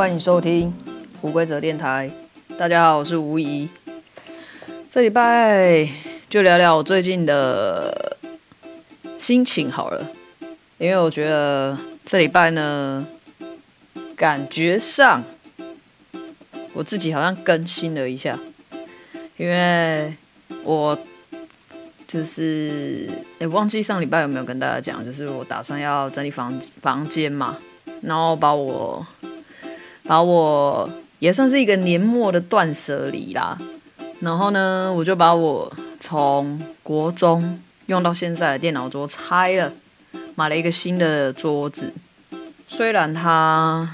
欢迎收听无规则电台。大家好，我是吴怡。这礼拜就聊聊我最近的心情好了，因为我觉得这礼拜呢，感觉上我自己好像更新了一下，因为我。就是，哎，忘记上礼拜有没有跟大家讲，就是我打算要整理房房间嘛，然后把我把我也算是一个年末的断舍离啦。然后呢，我就把我从国中用到现在的电脑桌拆了，买了一个新的桌子。虽然它，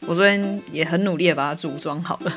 我昨天也很努力的把它组装好了，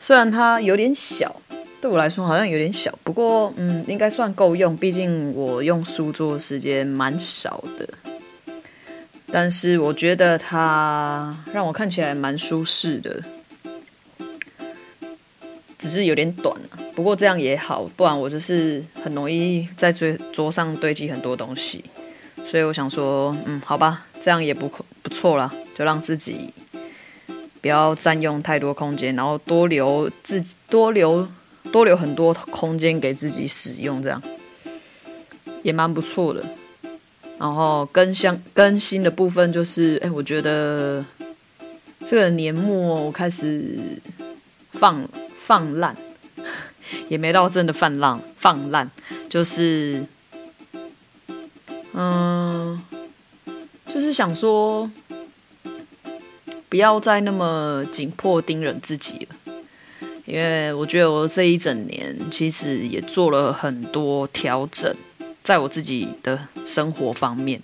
虽然它有点小。对我来说好像有点小，不过嗯，应该算够用。毕竟我用书桌的时间蛮少的，但是我觉得它让我看起来蛮舒适的，只是有点短。不过这样也好，不然我就是很容易在桌桌上堆积很多东西。所以我想说，嗯，好吧，这样也不不错啦，就让自己不要占用太多空间，然后多留自己多留。多留很多空间给自己使用，这样也蛮不错的。然后更新更新的部分就是，哎，我觉得这个年末我开始放放烂，也没到真的放烂放烂，就是嗯，就是想说不要再那么紧迫盯人自己了。因为我觉得我这一整年其实也做了很多调整，在我自己的生活方面，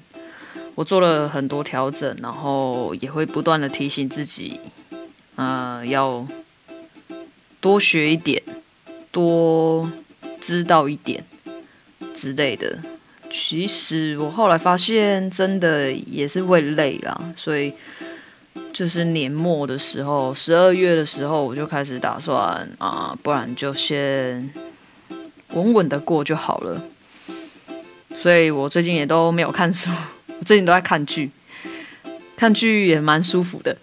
我做了很多调整，然后也会不断的提醒自己，呃，要多学一点，多知道一点之类的。其实我后来发现，真的也是会累啦，所以。就是年末的时候，十二月的时候，我就开始打算啊，不然就先稳稳的过就好了。所以我最近也都没有看书，我 最近都在看剧，看剧也蛮舒服的，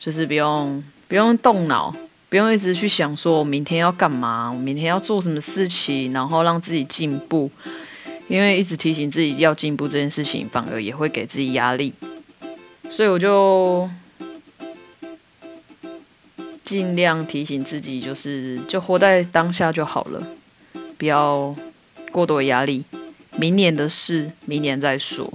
就是不用不用动脑，不用一直去想说我明天要干嘛，我明天要做什么事情，然后让自己进步。因为一直提醒自己要进步这件事情，反而也会给自己压力。所以我就尽量提醒自己，就是就活在当下就好了，不要过多压力。明年的事，明年再说。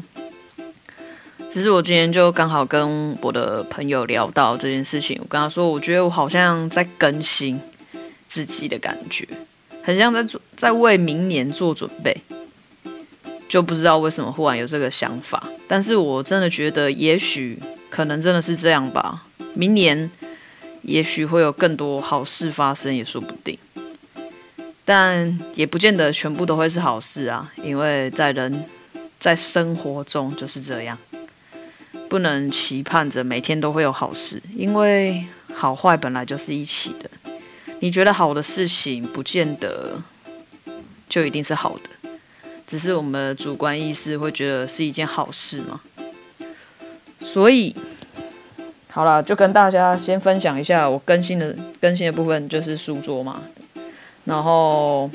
只是我今天就刚好跟我的朋友聊到这件事情，我跟他说，我觉得我好像在更新自己的感觉，很像在做，在为明年做准备。就不知道为什么忽然有这个想法，但是我真的觉得，也许可能真的是这样吧。明年也许会有更多好事发生，也说不定。但也不见得全部都会是好事啊，因为在人在生活中就是这样，不能期盼着每天都会有好事，因为好坏本来就是一起的。你觉得好的事情，不见得就一定是好的。只是我们的主观意识会觉得是一件好事嘛，所以好了，就跟大家先分享一下我更新的更新的部分，就是书桌嘛。然后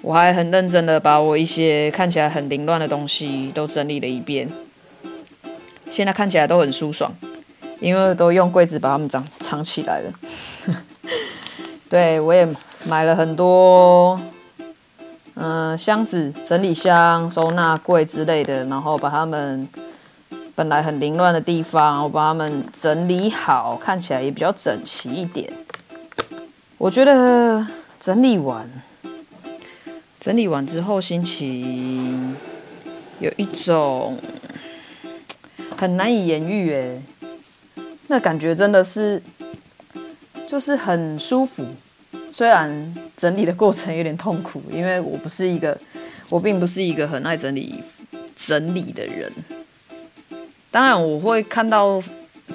我还很认真的把我一些看起来很凌乱的东西都整理了一遍，现在看起来都很舒爽，因为都用柜子把它们藏藏起来了。对，我也买了很多。嗯、箱子、整理箱、收纳柜之类的，然后把它们本来很凌乱的地方，我把它们整理好，看起来也比较整齐一点。我觉得整理完，整理完之后心情有一种很难以言喻诶，那感觉真的是就是很舒服。虽然整理的过程有点痛苦，因为我不是一个，我并不是一个很爱整理整理的人。当然，我会看到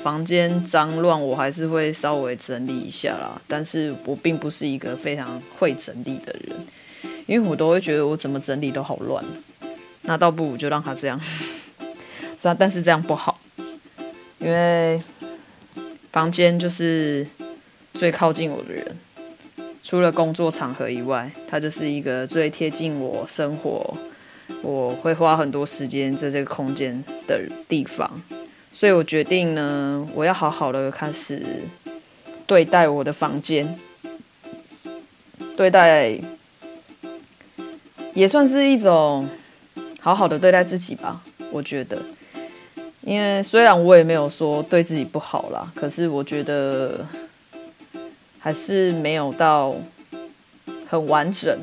房间脏乱，我还是会稍微整理一下啦。但是我并不是一个非常会整理的人，因为我都会觉得我怎么整理都好乱。那倒不如就让它这样，是啊，但是这样不好，因为房间就是最靠近我的人，除了工作场合以外，它就是一个最贴近我生活，我会花很多时间在这个空间的地方。所以我决定呢，我要好好的开始对待我的房间，对待也算是一种好好的对待自己吧。我觉得，因为虽然我也没有说对自己不好啦，可是我觉得还是没有到很完整，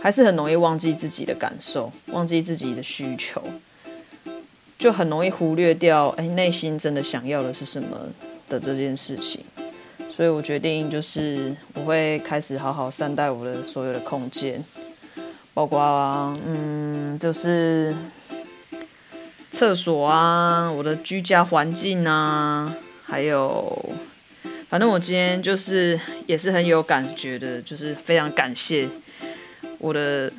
还是很容易忘记自己的感受，忘记自己的需求。就很容易忽略掉，哎，内心真的想要的是什么的这件事情，所以我决定就是我会开始好好善待我的所有的空间，包括嗯，就是厕所啊，我的居家环境啊，还有，反正我今天就是也是很有感觉的，就是非常感谢我的。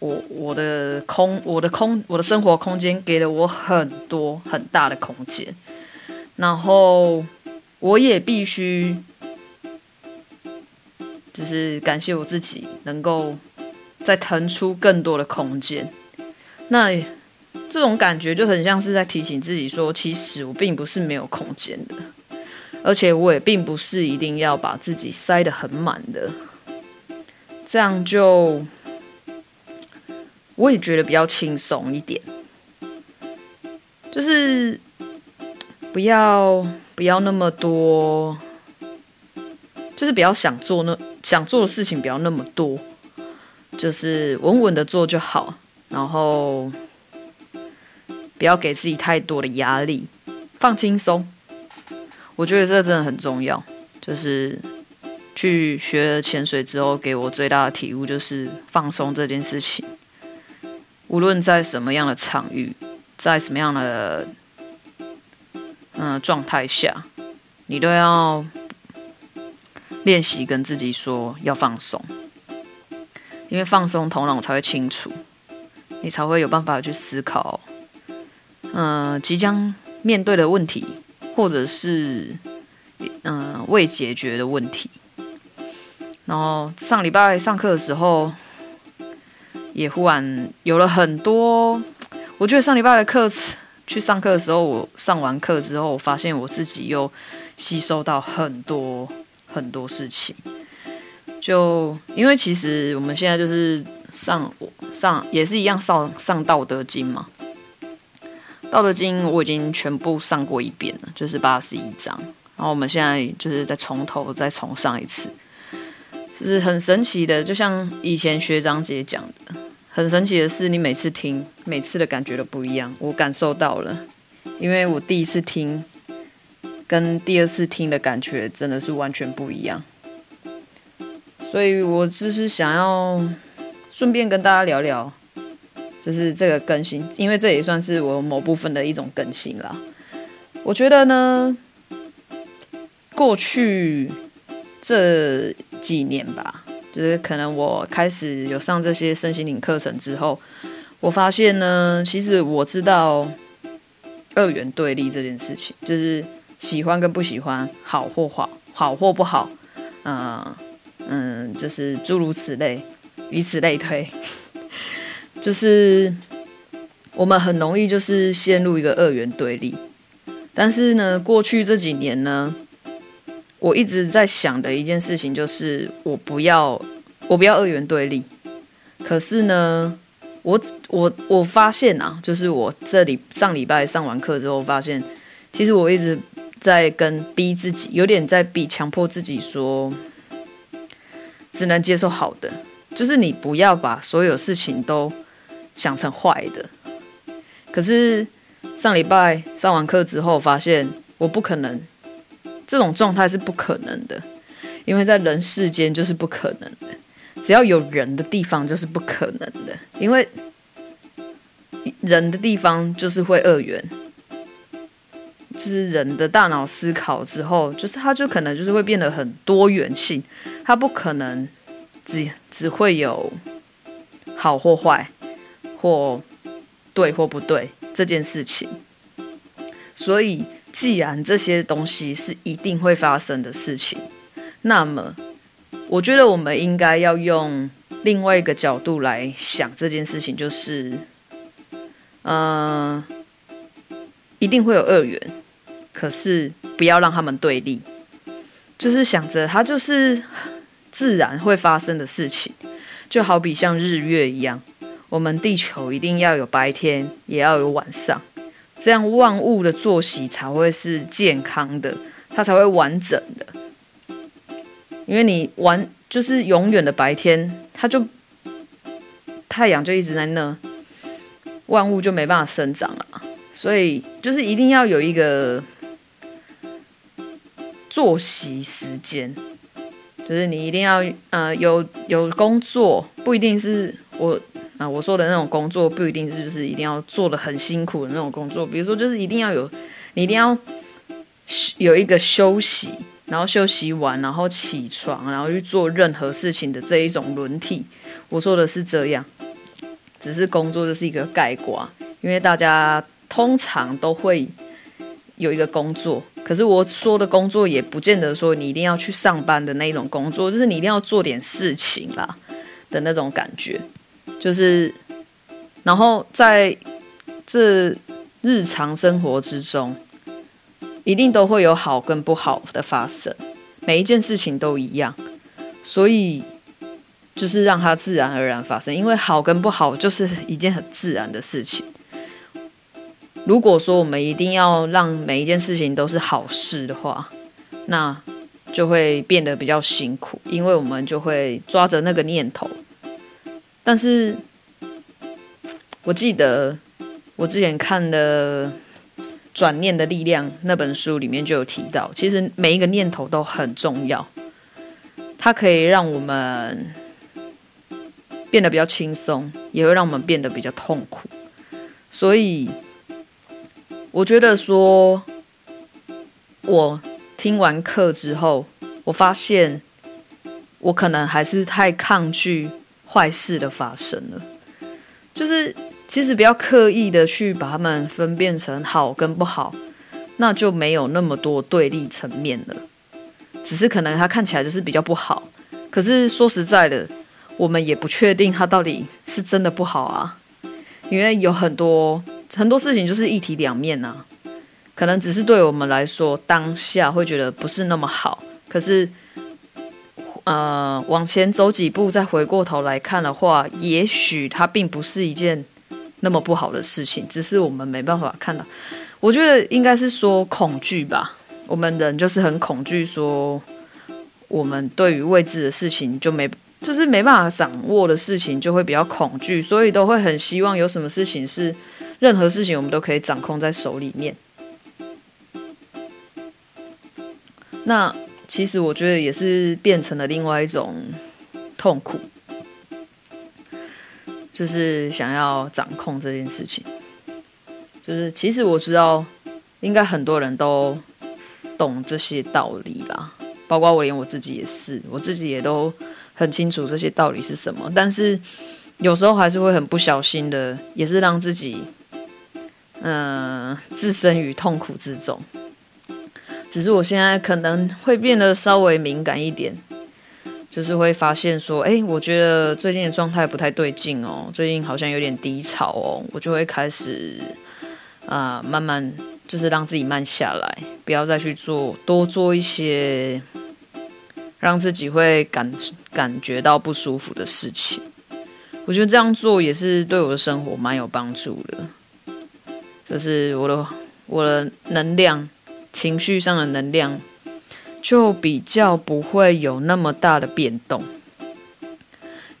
我我的空我的空我的生活空间给了我很多很大的空间，然后我也必须就是感谢我自己能够再腾出更多的空间。那这种感觉就很像是在提醒自己说，其实我并不是没有空间的，而且我也并不是一定要把自己塞得很满的，这样就。我也觉得比较轻松一点，就是不要不要那么多，就是不要想做那想做的事情不要那么多，就是稳稳的做就好，然后不要给自己太多的压力，放轻松。我觉得这真的很重要，就是去学潜水之后，给我最大的体悟就是放松这件事情。无论在什么样的场域，在什么样的嗯状态下，你都要练习跟自己说要放松，因为放松头脑才会清楚，你才会有办法去思考，嗯，即将面对的问题，或者是嗯未解决的问题。然后上礼拜上课的时候。也忽然有了很多，我觉得上礼拜的课去上课的时候，我上完课之后，我发现我自己又吸收到很多很多事情。就因为其实我们现在就是上上也是一样上上道德经嘛，道德经我已经全部上过一遍了，就是八十一章，然后我们现在就是再从头再重上一次，就是很神奇的，就像以前学长姐讲的。很神奇的是，你每次听，每次的感觉都不一样。我感受到了，因为我第一次听，跟第二次听的感觉真的是完全不一样。所以我只是想要顺便跟大家聊聊，就是这个更新，因为这也算是我某部分的一种更新啦。我觉得呢，过去这几年吧。就是可能我开始有上这些身心灵课程之后，我发现呢，其实我知道二元对立这件事情，就是喜欢跟不喜欢，好或坏，好或不好，嗯嗯，就是诸如此类，以此类推，就是我们很容易就是陷入一个二元对立。但是呢，过去这几年呢。我一直在想的一件事情就是，我不要，我不要二元对立。可是呢，我我我发现啊，就是我这里上礼拜上完课之后，发现其实我一直在跟逼自己，有点在逼强迫自己说，只能接受好的，就是你不要把所有事情都想成坏的。可是上礼拜上完课之后，发现我不可能。这种状态是不可能的，因为在人世间就是不可能的。只要有人的地方就是不可能的，因为人的地方就是会二元，就是人的大脑思考之后，就是它就可能就是会变得很多元性，它不可能只只会有好或坏，或对或不对这件事情，所以。既然这些东西是一定会发生的事情，那么我觉得我们应该要用另外一个角度来想这件事情，就是，嗯、呃，一定会有恶缘，可是不要让他们对立，就是想着它就是自然会发生的事情，就好比像日月一样，我们地球一定要有白天，也要有晚上。这样万物的作息才会是健康的，它才会完整的。因为你完就是永远的白天，它就太阳就一直在那，万物就没办法生长了。所以就是一定要有一个作息时间，就是你一定要呃有有工作，不一定是我。啊，我说的那种工作不一定是就是一定要做的很辛苦的那种工作，比如说就是一定要有，你一定要有一个休息，然后休息完，然后起床，然后去做任何事情的这一种轮替。我说的是这样，只是工作就是一个概括，因为大家通常都会有一个工作，可是我说的工作也不见得说你一定要去上班的那一种工作，就是你一定要做点事情啦的那种感觉。就是，然后在这日常生活之中，一定都会有好跟不好的发生，每一件事情都一样，所以就是让它自然而然发生，因为好跟不好就是一件很自然的事情。如果说我们一定要让每一件事情都是好事的话，那就会变得比较辛苦，因为我们就会抓着那个念头。但是，我记得我之前看的《转念的力量》那本书里面就有提到，其实每一个念头都很重要，它可以让我们变得比较轻松，也会让我们变得比较痛苦。所以，我觉得说，我听完课之后，我发现我可能还是太抗拒。坏事的发生了，就是其实不要刻意的去把它们分辨成好跟不好，那就没有那么多对立层面了。只是可能它看起来就是比较不好，可是说实在的，我们也不确定它到底是真的不好啊，因为有很多很多事情就是一体两面啊，可能只是对我们来说当下会觉得不是那么好，可是。呃，往前走几步，再回过头来看的话，也许它并不是一件那么不好的事情，只是我们没办法看到。我觉得应该是说恐惧吧，我们人就是很恐惧，说我们对于未知的事情就没，就是没办法掌握的事情，就会比较恐惧，所以都会很希望有什么事情是任何事情我们都可以掌控在手里面。那。其实我觉得也是变成了另外一种痛苦，就是想要掌控这件事情。就是其实我知道，应该很多人都懂这些道理啦，包括我，连我自己也是，我自己也都很清楚这些道理是什么。但是有时候还是会很不小心的，也是让自己嗯、置身于痛苦之中。只是我现在可能会变得稍微敏感一点，就是会发现说，哎，我觉得最近的状态不太对劲哦，最近好像有点低潮哦，我就会开始啊、慢慢就是让自己慢下来，不要再去做多做一些让自己会感感觉到不舒服的事情。我觉得这样做也是对我的生活蛮有帮助的，就是我的我的能量。情绪上的能量就比较不会有那么大的变动，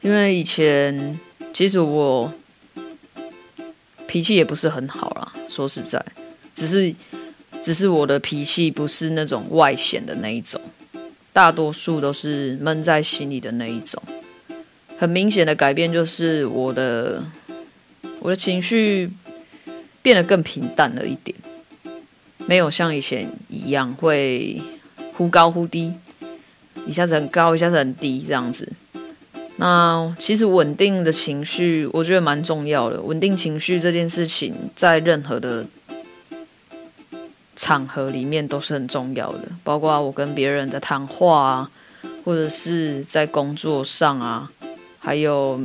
因为以前其实我脾气也不是很好啦，说实在，只是只是我的脾气不是那种外显的那一种，大多数都是闷在心里的那一种。很明显的改变就是我的我的情绪变得更平淡了一点。没有像以前一样会忽高忽低，一下子很高，一下子很低这样子。那其实稳定的情绪，我觉得蛮重要的。稳定情绪这件事情，在任何的场合里面都是很重要的，包括我跟别人的谈话啊，或者是在工作上啊，还有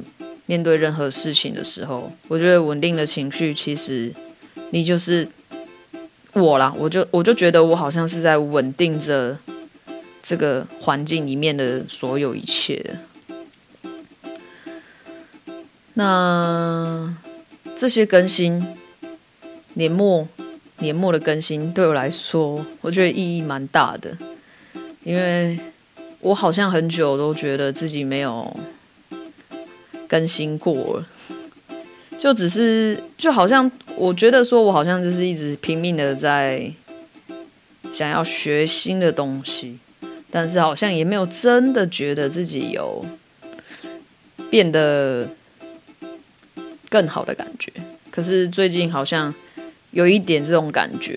面对任何事情的时候，我觉得稳定的情绪，其实你就是我啦，我就我就觉得我好像是在稳定着这个环境里面的所有一切。那这些更新，年末。年末的更新对我来说，我觉得意义蛮大的，因为我好像很久都觉得自己没有更新过了，就只是就好像我觉得说我好像就是一直拼命的在想要学新的东西，但是好像也没有真的觉得自己有变得更好的感觉。可是最近好像。有一点这种感觉，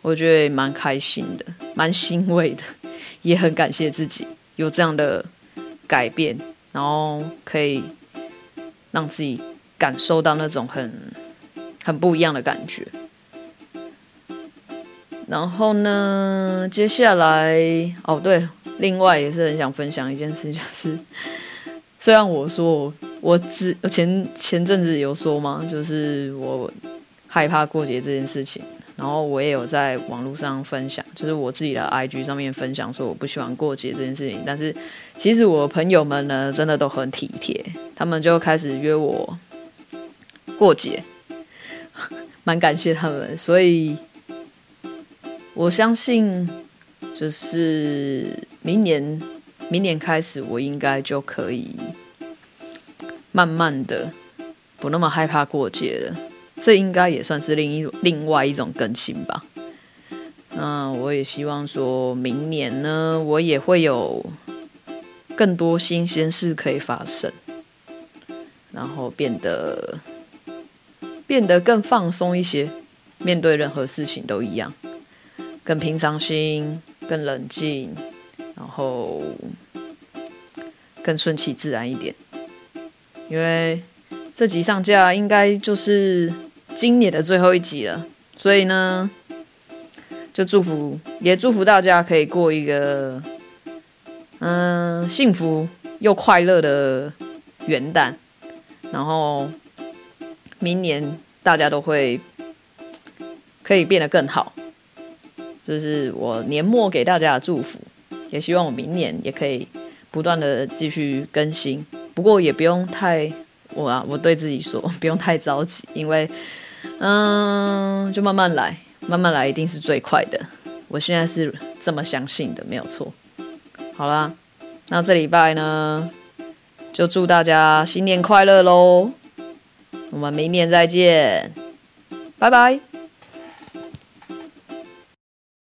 我觉得蛮开心的，蛮欣慰的，也很感谢自己有这样的改变，然后可以让自己感受到那种很很不一样的感觉。然后呢，接下来哦对，另外也是很想分享一件事，就是虽然我说我之前前阵子有说嘛，就是我。害怕过节这件事情，然后我也有在网络上分享，就是我自己的 IG 上面分享说我不喜欢过节这件事情。但是其实我朋友们呢，真的都很体贴，他们就开始约我过节，蛮感谢他们。所以我相信，就是明年明年开始，我应该就可以慢慢的不那么害怕过节了。这应该也算是另一另外一种更新吧。那我也希望说明年呢，我也会有更多新鲜事可以发生，然后变得变得更放松一些，面对任何事情都一样，更平常心，更冷静，然后更顺其自然一点。因为这集上架应该就是。今年的最后一集了，所以呢，就祝福，也祝福大家可以过一个嗯幸福又快乐的元旦，然后明年大家都会可以变得更好，这是我年末给大家的祝福，也希望我明年也可以不断的继续更新，不过也不用太我啊，我对自己说 不用太着急，因为。嗯，就慢慢来，慢慢来一定是最快的。我现在是这么相信的，没有错。好啦，那这礼拜呢，就祝大家新年快乐喽！我们明年再见，拜拜。